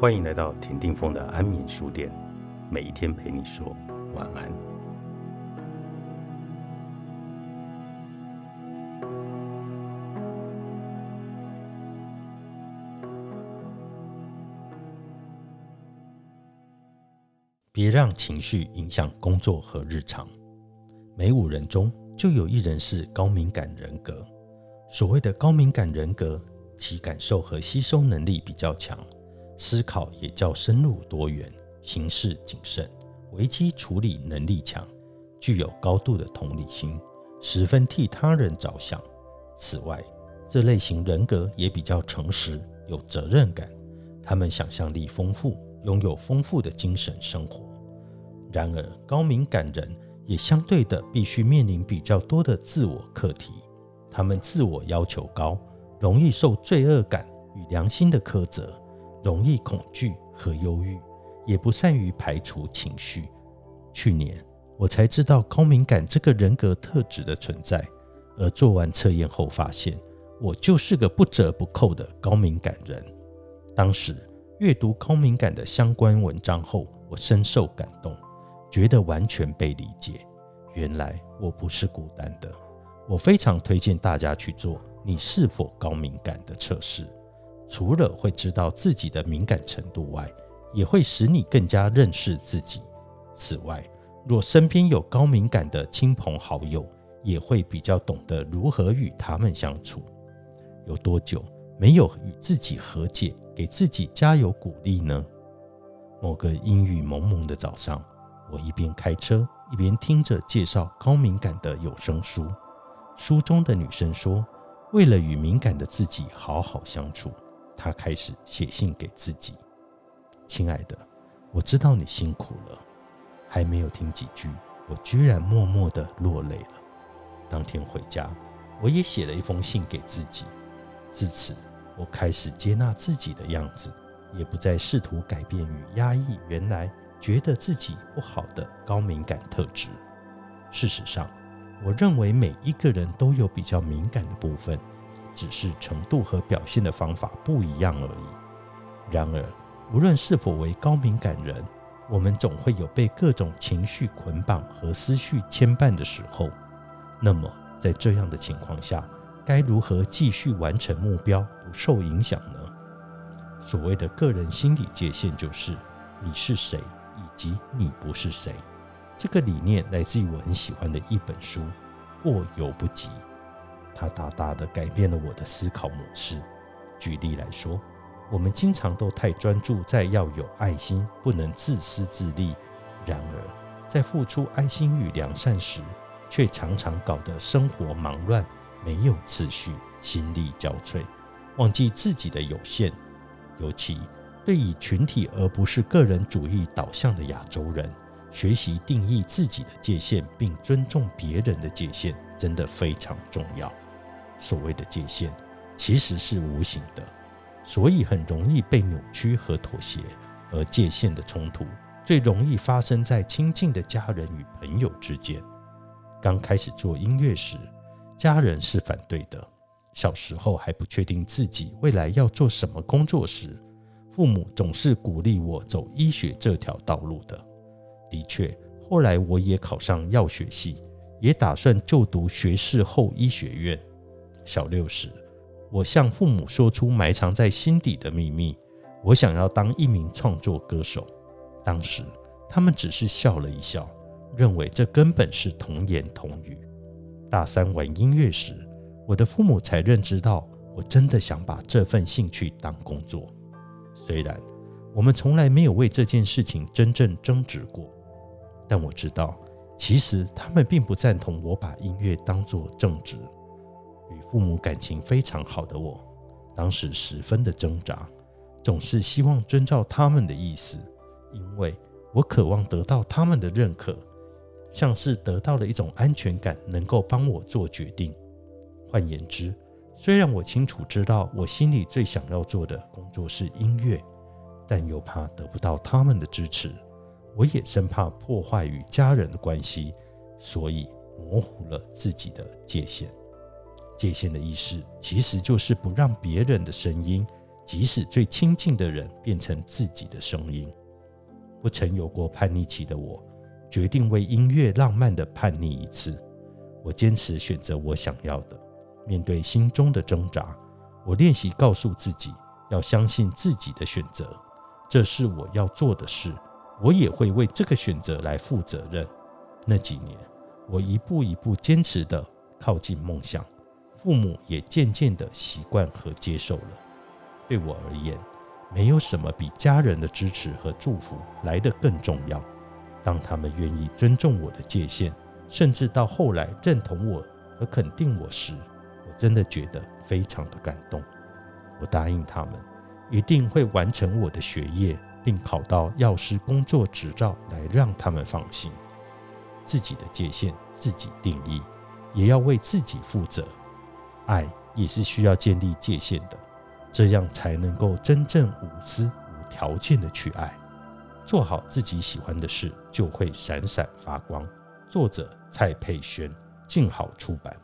欢迎来到田定峰的安眠书店，每一天陪你说晚安。别让情绪影响工作和日常。每五人中就有一人是高敏感人格。所谓的高敏感人格，其感受和吸收能力比较强，思考也较深入多元，行事谨慎，危机处理能力强，具有高度的同理心，十分替他人着想。此外，这类型人格也比较诚实，有责任感。他们想象力丰富，拥有丰富的精神生活。然而，高敏感人也相对的必须面临比较多的自我课题。他们自我要求高，容易受罪恶感与良心的苛责，容易恐惧和忧郁，也不善于排除情绪。去年我才知道高敏感这个人格特质的存在，而做完测验后发现，我就是个不折不扣的高敏感人。当时阅读高敏感的相关文章后，我深受感动，觉得完全被理解。原来我不是孤单的。我非常推荐大家去做你是否高敏感的测试，除了会知道自己的敏感程度外，也会使你更加认识自己。此外，若身边有高敏感的亲朋好友，也会比较懂得如何与他们相处。有多久没有与自己和解，给自己加油鼓励呢？某个阴雨蒙蒙的早上，我一边开车，一边听着介绍高敏感的有声书。书中的女生说：“为了与敏感的自己好好相处，他开始写信给自己。亲爱的，我知道你辛苦了。还没有听几句，我居然默默的落泪了。当天回家，我也写了一封信给自己。自此，我开始接纳自己的样子，也不再试图改变与压抑原来觉得自己不好的高敏感特质。事实上。”我认为每一个人都有比较敏感的部分，只是程度和表现的方法不一样而已。然而，无论是否为高敏感人，我们总会有被各种情绪捆绑和思绪牵绊的时候。那么，在这样的情况下，该如何继续完成目标，不受影响呢？所谓的个人心理界限，就是你是谁，以及你不是谁。这个理念来自于我很喜欢的一本书《过犹不及》，它大大的改变了我的思考模式。举例来说，我们经常都太专注在要有爱心，不能自私自利；然而，在付出爱心与良善时，却常常搞得生活忙乱，没有次序，心力交瘁，忘记自己的有限。尤其对以群体而不是个人主义导向的亚洲人。学习定义自己的界限，并尊重别人的界限，真的非常重要。所谓的界限，其实是无形的，所以很容易被扭曲和妥协。而界限的冲突，最容易发生在亲近的家人与朋友之间。刚开始做音乐时，家人是反对的。小时候还不确定自己未来要做什么工作时，父母总是鼓励我走医学这条道路的。的确，后来我也考上药学系，也打算就读学士后医学院。小六时，我向父母说出埋藏在心底的秘密：我想要当一名创作歌手。当时，他们只是笑了一笑，认为这根本是童言童语。大三玩音乐时，我的父母才认知到我真的想把这份兴趣当工作。虽然我们从来没有为这件事情真正争执过。但我知道，其实他们并不赞同我把音乐当作正职。与父母感情非常好的我，当时十分的挣扎，总是希望遵照他们的意思，因为我渴望得到他们的认可，像是得到了一种安全感，能够帮我做决定。换言之，虽然我清楚知道我心里最想要做的工作是音乐，但又怕得不到他们的支持。我也生怕破坏与家人的关系，所以模糊了自己的界限。界限的意识其实就是不让别人的声音即使最亲近的人变成自己的声音。不曾有过叛逆期的我，决定为音乐浪漫的叛逆一次。我坚持选择我想要的。面对心中的挣扎，我练习告诉自己要相信自己的选择，这是我要做的事。我也会为这个选择来负责任。那几年，我一步一步坚持的靠近梦想，父母也渐渐的习惯和接受了。对我而言，没有什么比家人的支持和祝福来得更重要。当他们愿意尊重我的界限，甚至到后来认同我和肯定我时，我真的觉得非常的感动。我答应他们，一定会完成我的学业。并考到药师工作执照，来让他们放心。自己的界限自己定义，也要为自己负责。爱也是需要建立界限的，这样才能够真正无私、无条件的去爱。做好自己喜欢的事，就会闪闪发光。作者：蔡佩轩，静好出版。